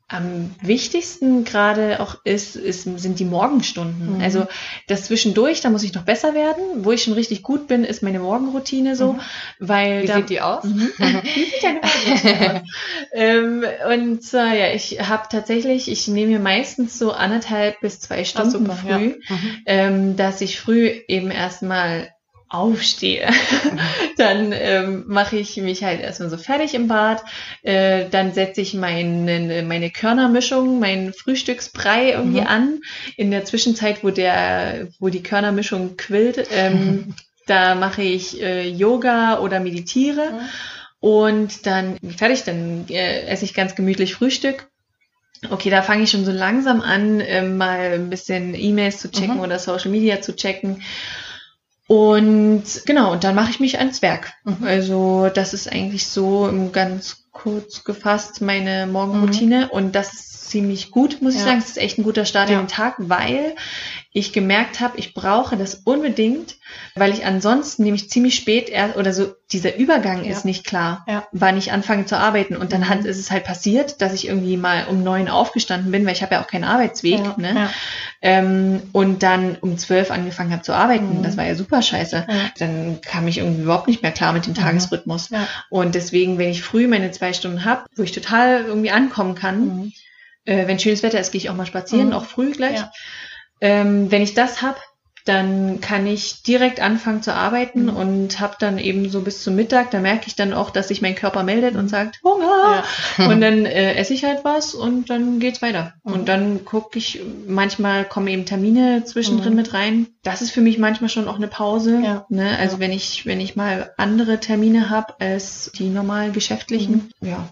am wichtigsten gerade auch ist, ist, sind die Morgenstunden. Mhm. Also das zwischendurch, da muss ich noch besser werden. Wo ich schon richtig gut bin, ist meine Morgenroutine so, mhm. weil wie da, sieht die aus? Mhm. wie sieht deine Morgenroutine aus? ähm, und äh, ja, ich habe tatsächlich, ich nehme mir meistens so anderthalb bis zwei Stunden Ach, super, früh, ja. Mhm. ähm, dass ich früh eben erstmal aufstehe, dann ähm, mache ich mich halt erstmal so fertig im Bad, äh, dann setze ich meine, meine Körnermischung, meinen Frühstücksbrei irgendwie mhm. an. In der Zwischenzeit, wo der, wo die Körnermischung quillt, ähm, da mache ich äh, Yoga oder meditiere. Mhm. Und dann fertig, dann äh, esse ich ganz gemütlich Frühstück Okay, da fange ich schon so langsam an, äh, mal ein bisschen E-Mails zu checken mhm. oder Social Media zu checken. Und genau, und dann mache ich mich ans Werk. Mhm. Also das ist eigentlich so ganz kurz gefasst meine Morgenroutine mhm. und das ist ziemlich gut, muss ja. ich sagen. Es ist echt ein guter Start ja. in den Tag, weil ich gemerkt habe, ich brauche das unbedingt, weil ich ansonsten nämlich ziemlich spät erst oder so dieser Übergang ja. ist nicht klar, ja. wann ich anfange zu arbeiten und dann mhm. hat ist es halt passiert, dass ich irgendwie mal um neun aufgestanden bin, weil ich habe ja auch keinen Arbeitsweg, ja. ne? Ähm, und dann um zwölf angefangen habe zu arbeiten. Mhm. Das war ja super scheiße. Dann kam ich irgendwie überhaupt nicht mehr klar mit dem mhm. Tagesrhythmus. Und deswegen, wenn ich früh meine zwei Stunden habe, wo ich total irgendwie ankommen kann, mhm. äh, wenn schönes Wetter ist, gehe ich auch mal spazieren, mhm. auch früh gleich. Ähm, wenn ich das hab, dann kann ich direkt anfangen zu arbeiten mhm. und habe dann eben so bis zum Mittag, da merke ich dann auch, dass sich mein Körper meldet und sagt Hunger ja. und dann äh, esse ich halt was und dann geht's weiter. Mhm. Und dann gucke ich, manchmal kommen eben Termine zwischendrin mhm. mit rein. Das ist für mich manchmal schon auch eine Pause. Ja. Ne? Also ja. wenn ich wenn ich mal andere Termine habe als die normal geschäftlichen, mhm. ja,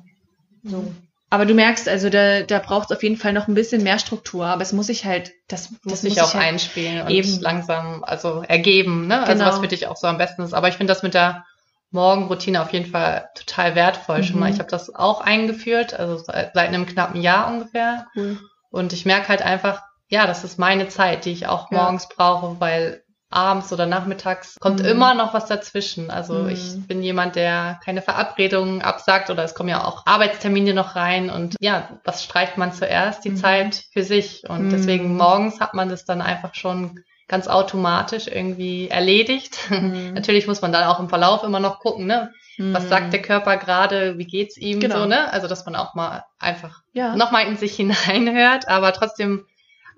so. Aber du merkst, also da, da braucht es auf jeden Fall noch ein bisschen mehr Struktur. Aber es muss sich halt, das, das muss sich auch halt einspielen und eben. langsam also ergeben, ne? Also genau. was für dich auch so am besten ist. Aber ich finde das mit der Morgenroutine auf jeden Fall total wertvoll mhm. schon mal. Mhm. Ich habe das auch eingeführt, also seit, seit einem knappen Jahr ungefähr. Cool. Und ich merke halt einfach, ja, das ist meine Zeit, die ich auch morgens ja. brauche, weil abends oder nachmittags kommt mhm. immer noch was dazwischen. Also mhm. ich bin jemand, der keine Verabredungen absagt oder es kommen ja auch Arbeitstermine noch rein und ja, was streicht man zuerst? Die mhm. Zeit für sich und mhm. deswegen morgens hat man das dann einfach schon ganz automatisch irgendwie erledigt. Mhm. Natürlich muss man dann auch im Verlauf immer noch gucken, ne? Was sagt mhm. der Körper gerade? Wie geht's ihm genau. so, ne? Also, dass man auch mal einfach ja. nochmal in sich hineinhört, aber trotzdem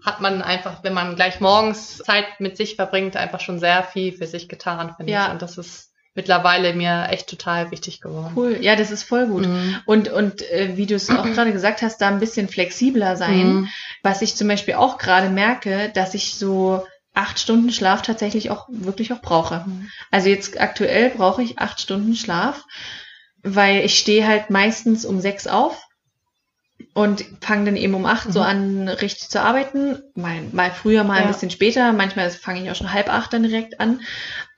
hat man einfach, wenn man gleich morgens Zeit mit sich verbringt, einfach schon sehr viel für sich getan, finde ja. ich. Und das ist mittlerweile mir echt total wichtig geworden. Cool, ja, das ist voll gut. Mhm. Und, und äh, wie du es auch gerade gesagt hast, da ein bisschen flexibler sein. Mhm. Was ich zum Beispiel auch gerade merke, dass ich so acht Stunden Schlaf tatsächlich auch wirklich auch brauche. Mhm. Also jetzt aktuell brauche ich acht Stunden Schlaf, weil ich stehe halt meistens um sechs auf und fange dann eben um acht mhm. so an, richtig zu arbeiten. Mal, mal früher, mal ja. ein bisschen später. Manchmal fange ich auch schon halb acht dann direkt an.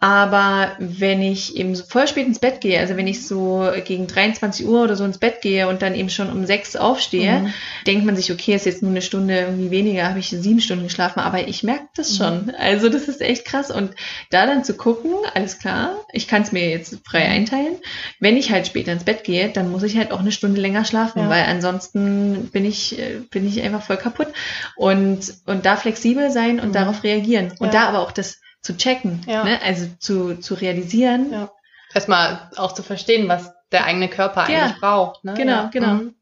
Aber wenn ich eben so voll spät ins Bett gehe, also wenn ich so gegen 23 Uhr oder so ins Bett gehe und dann eben schon um sechs aufstehe, mhm. denkt man sich, okay, ist jetzt nur eine Stunde irgendwie weniger, habe ich sieben Stunden geschlafen, aber ich merke das mhm. schon. Also das ist echt krass. Und da dann zu gucken, alles klar, ich kann es mir jetzt frei mhm. einteilen. Wenn ich halt später ins Bett gehe, dann muss ich halt auch eine Stunde länger schlafen, ja. weil ansonsten bin ich, bin ich einfach voll kaputt. Und, und da flexibel sein und mhm. darauf reagieren. Und ja. da aber auch das zu checken, ja. ne? also zu, zu realisieren. Ja. Erstmal auch zu verstehen, was der eigene Körper eigentlich ja. braucht. Ne? Genau, genau. Mhm.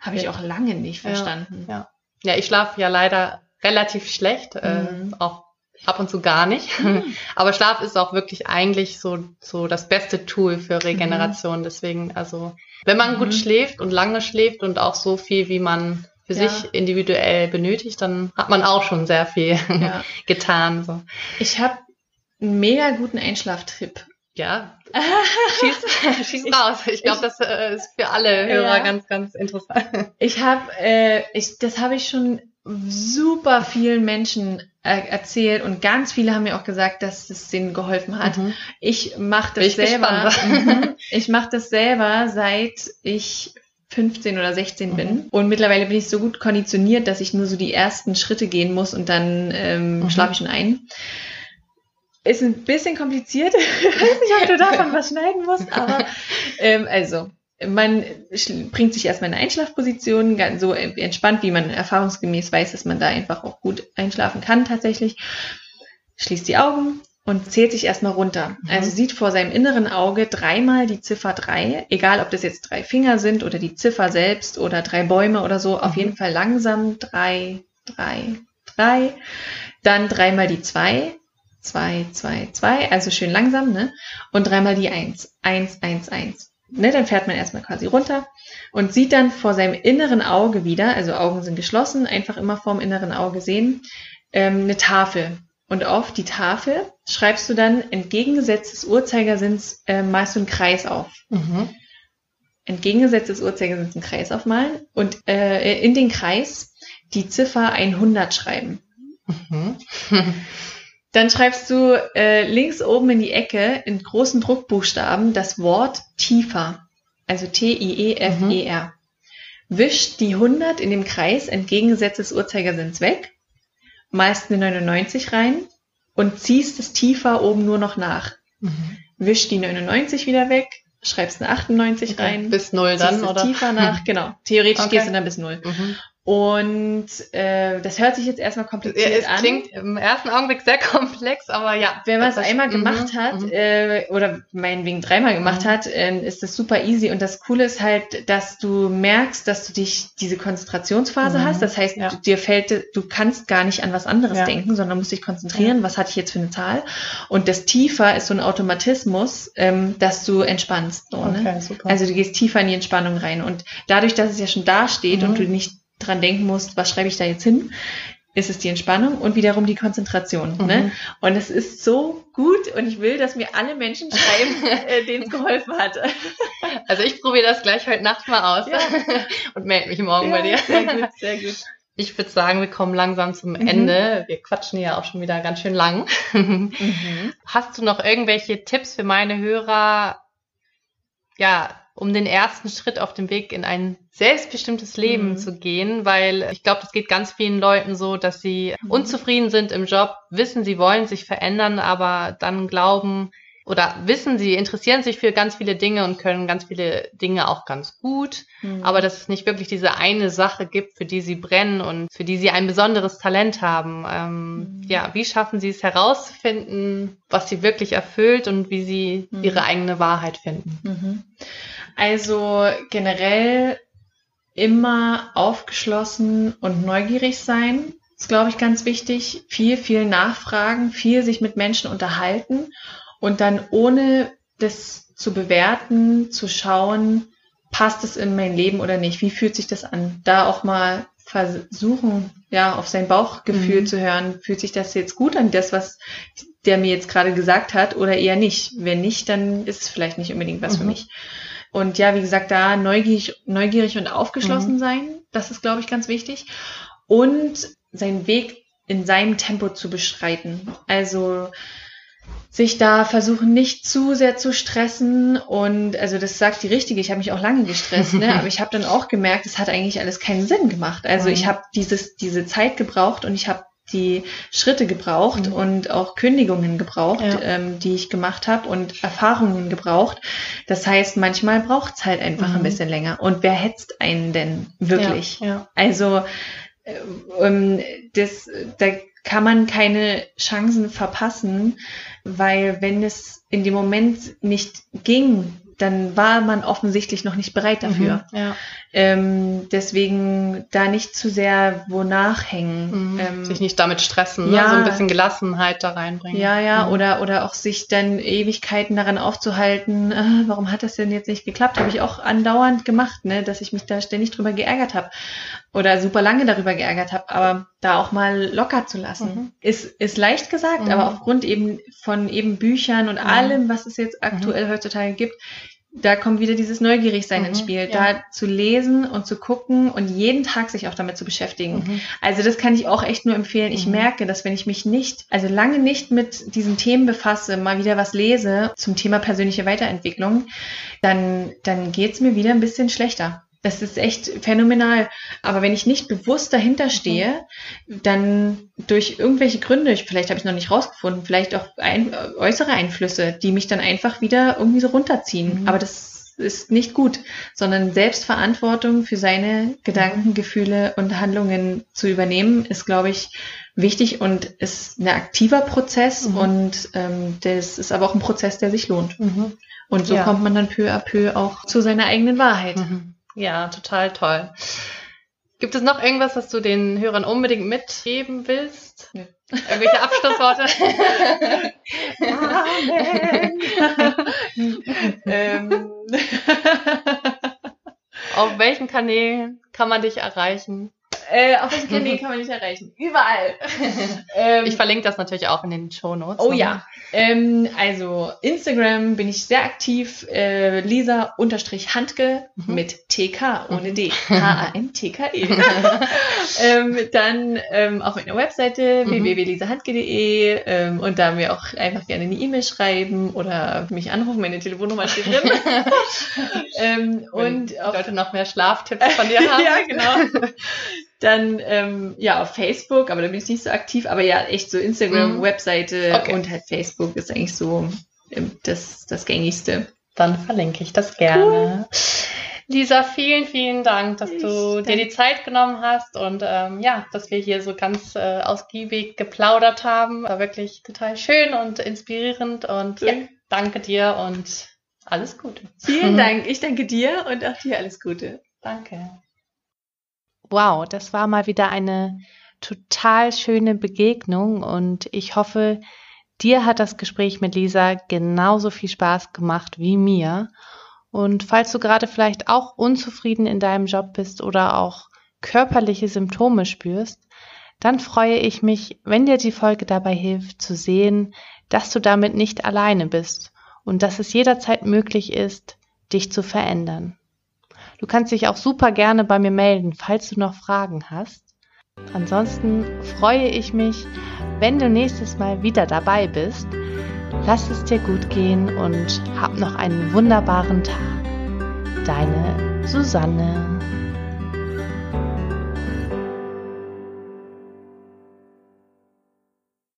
Habe ich auch lange nicht verstanden. Ja, ja. ich schlafe ja leider relativ schlecht, äh, mhm. äh, auch ab und zu gar nicht. Mhm. Aber Schlaf ist auch wirklich eigentlich so, so das beste Tool für Regeneration. Mhm. Deswegen, also, wenn man gut mhm. schläft und lange schläft und auch so viel, wie man für ja. sich individuell benötigt, dann hat man auch schon sehr viel ja. getan. So. Ich habe einen mega guten Einschlaftipp. Ja, schieß, schieß raus. Ich glaube, das äh, ist für alle Hörer ja. ganz, ganz interessant. Ich habe, äh, ich, das habe ich schon super vielen Menschen äh, erzählt und ganz viele haben mir auch gesagt, dass es denen geholfen hat. Mhm. Ich mache das selber. Mhm. ich mache das selber, seit ich 15 oder 16 bin. Mhm. Und mittlerweile bin ich so gut konditioniert, dass ich nur so die ersten Schritte gehen muss und dann ähm, mhm. schlafe ich schon ein. Ist ein bisschen kompliziert. ich weiß nicht, ob du davon was schneiden musst, aber ähm, also man bringt sich erstmal in eine Einschlafposition, ganz so entspannt, wie man erfahrungsgemäß weiß, dass man da einfach auch gut einschlafen kann tatsächlich. Schließt die Augen und zählt sich erstmal runter. Mhm. Also sieht vor seinem inneren Auge dreimal die Ziffer drei, egal ob das jetzt drei Finger sind oder die Ziffer selbst oder drei Bäume oder so, mhm. auf jeden Fall langsam drei, drei, drei. Dann dreimal die zwei, 2, 2, 2, also schön langsam, ne? Und dreimal die 1, 1, 1, 1. Ne, dann fährt man erstmal quasi runter und sieht dann vor seinem inneren Auge wieder, also Augen sind geschlossen, einfach immer vorm inneren Auge sehen, ähm, eine Tafel. Und auf die Tafel schreibst du dann entgegengesetzt des Uhrzeigersinns äh, malst du einen Kreis auf. Mhm. Entgegengesetzt des Uhrzeigersinns einen Kreis aufmalen und äh, in den Kreis die Ziffer 100 schreiben. Mhm. Dann schreibst du äh, links oben in die Ecke in großen Druckbuchstaben das Wort tiefer. Also T-I-E-F-E-R. Mhm. Wisch die 100 in dem Kreis entgegengesetzt des Uhrzeigersinns weg, malst eine 99 rein und ziehst das tiefer oben nur noch nach. Mhm. Wisch die 99 wieder weg, schreibst eine 98 okay. rein. Bis 0 dann, oder? tiefer nach, genau. Theoretisch okay. gehst du dann bis 0. Mhm. Und äh, das hört sich jetzt erstmal kompliziert es an. Es klingt im ersten Augenblick sehr komplex, aber ja. Wenn man es einmal gemacht mhm, hat, mhm. äh, oder meinetwegen dreimal gemacht mhm. hat, äh, ist das super easy. Und das Coole ist halt, dass du merkst, dass du dich diese Konzentrationsphase hast. Das heißt, ja. dir fällt, du kannst gar nicht an was anderes ja. denken, sondern musst dich konzentrieren, ja. was hatte ich jetzt für eine Zahl. Und das Tiefer ist so ein Automatismus, ähm, dass du entspannst. So, ne? okay, ne? super. Also du gehst tiefer in die Entspannung rein. Und dadurch, dass es ja schon da steht und du nicht dran denken musst, was schreibe ich da jetzt hin, ist es die Entspannung und wiederum die Konzentration. Ne? Mhm. Ne? Und es ist so gut und ich will, dass mir alle Menschen schreiben, äh, denen es geholfen hat. Also ich probiere das gleich heute Nacht mal aus ja. und melde mich morgen ja, bei dir. Sehr gut, sehr gut. Ich würde sagen, wir kommen langsam zum mhm. Ende. Wir quatschen ja auch schon wieder ganz schön lang. Mhm. Hast du noch irgendwelche Tipps für meine Hörer? Ja, um den ersten Schritt auf dem Weg in ein selbstbestimmtes Leben mhm. zu gehen, weil ich glaube, das geht ganz vielen Leuten so, dass sie mhm. unzufrieden sind im Job, wissen, sie wollen sich verändern, aber dann glauben oder wissen, sie interessieren sich für ganz viele Dinge und können ganz viele Dinge auch ganz gut, mhm. aber dass es nicht wirklich diese eine Sache gibt, für die sie brennen und für die sie ein besonderes Talent haben. Ähm, mhm. ja, wie schaffen sie es herauszufinden, was sie wirklich erfüllt und wie sie mhm. ihre eigene Wahrheit finden? Also generell immer aufgeschlossen und neugierig sein. ist, glaube ich, ganz wichtig. Viel, viel nachfragen, viel sich mit Menschen unterhalten und dann ohne das zu bewerten, zu schauen, passt es in mein Leben oder nicht? Wie fühlt sich das an? Da auch mal versuchen, ja, auf sein Bauchgefühl Mhm. zu hören. Fühlt sich das jetzt gut an, das, was der mir jetzt gerade gesagt hat, oder eher nicht? Wenn nicht, dann ist es vielleicht nicht unbedingt was für Mhm. mich. Und ja, wie gesagt, da neugierig, neugierig und aufgeschlossen Mhm. sein, das ist, glaube ich, ganz wichtig. Und seinen Weg in seinem Tempo zu beschreiten. Also sich da versuchen, nicht zu sehr zu stressen. Und also das sagt die Richtige, ich habe mich auch lange gestresst, ne? aber ich habe dann auch gemerkt, es hat eigentlich alles keinen Sinn gemacht. Also Mhm. ich habe dieses, diese Zeit gebraucht und ich habe die Schritte gebraucht Mhm. und auch Kündigungen gebraucht, Ja. ähm, die ich gemacht habe und Erfahrungen gebraucht. Das heißt, manchmal braucht es halt einfach Mhm. ein bisschen länger. Und wer hetzt einen denn wirklich? Ja, ja. Also äh, ähm, das, da kann man keine Chancen verpassen, weil wenn es in dem Moment nicht ging, dann war man offensichtlich noch nicht bereit dafür. Mhm. Ja. Ähm, deswegen da nicht zu sehr wonach hängen. Mhm. Ähm, Sich nicht damit stressen, ne? ja. so ein bisschen Gelassenheit da reinbringen. ja, ja, Mhm. oder, oder auch sich dann Ewigkeiten daran aufzuhalten, ah, warum hat das denn jetzt nicht geklappt? Habe ich auch andauernd gemacht, ne, dass ich mich da ständig drüber geärgert habe oder super lange darüber geärgert habe, aber da auch mal locker zu lassen. Mhm. Ist, ist leicht gesagt, Mhm. aber aufgrund eben von eben Büchern und Mhm. allem, was es jetzt aktuell heutzutage gibt, da kommt wieder dieses Neugierigsein ins Mhm, Spiel, ja. da zu lesen und zu gucken und jeden Tag sich auch damit zu beschäftigen. Mhm. Also das kann ich auch echt nur empfehlen. Ich Mhm. merke, dass wenn ich mich nicht, also lange nicht mit diesen Themen befasse, mal wieder was lese zum Thema persönliche Weiterentwicklung, dann, dann geht's mir wieder ein bisschen schlechter. Das ist echt phänomenal. Aber wenn ich nicht bewusst dahinter stehe, dann durch irgendwelche Gründe, ich- vielleicht habe ich noch nicht rausgefunden, vielleicht auch ein, äußere Einflüsse, die mich dann einfach wieder irgendwie so runterziehen. Mhm. Aber das ist nicht gut, sondern Selbstverantwortung für seine Gedanken, Gefühle und Handlungen zu übernehmen, ist, glaube ich, wichtig und ist ein aktiver Prozess Mhm. und ähm, das ist aber auch ein Prozess, der sich lohnt. Mhm. Und so Ja. kommt man dann peu à peu auch zu seiner eigenen Wahrheit. Mhm. Ja, total toll. Gibt es noch irgendwas, was du den Hörern unbedingt mitgeben willst? Nö. Irgendwelche Abschlussworte? ähm, Auf welchen Kanälen kann man dich erreichen? Äh, auf welchen Kanälen kann man nicht erreichen? Überall. ähm, Ich verlinke das natürlich auch in den Shownotes. Oh ja. Ähm, also Instagram bin ich sehr aktiv. Äh, Lisa-Handke Mhm. mit TK ohne D. H-A-N-T-K-E. ähm, dann ähm, auf meiner Webseite Mhm. www.lisahandke.de ähm, und da mir auch einfach gerne eine E-Mail schreiben oder mich anrufen. Meine Telefonnummer steht drin. ähm, Und und Leute noch mehr Schlaftipps von dir haben. ja, genau. Dann ähm, ja auf Facebook, aber da bin ich nicht so aktiv, aber ja, echt so Instagram, Mhm. Webseite Okay. und halt Facebook ist eigentlich so ähm, das, das gängigste. Dann verlinke ich das gerne. Lisa, vielen, vielen Dank, dass Ich du dir danke. die Zeit genommen hast und ähm, ja, dass wir hier so ganz äh, ausgiebig geplaudert haben. War wirklich total schön und inspirierend und ja, danke dir und alles Gute. Vielen. Dank. Ich danke dir und auch dir alles Gute. Danke. Wow, das war mal wieder eine total schöne Begegnung und ich hoffe, dir hat das Gespräch mit Lisa genauso viel Spaß gemacht wie mir. Und falls du gerade vielleicht auch unzufrieden in deinem Job bist oder auch körperliche Symptome spürst, dann freue ich mich, wenn dir die Folge dabei hilft zu sehen, dass du damit nicht alleine bist und dass es jederzeit möglich ist, dich zu verändern. Du kannst dich auch super gerne bei mir melden, falls du noch Fragen hast. Ansonsten freue ich mich, wenn du nächstes Mal wieder dabei bist. Lass es dir gut gehen und hab noch einen wunderbaren Tag. Deine Susanne.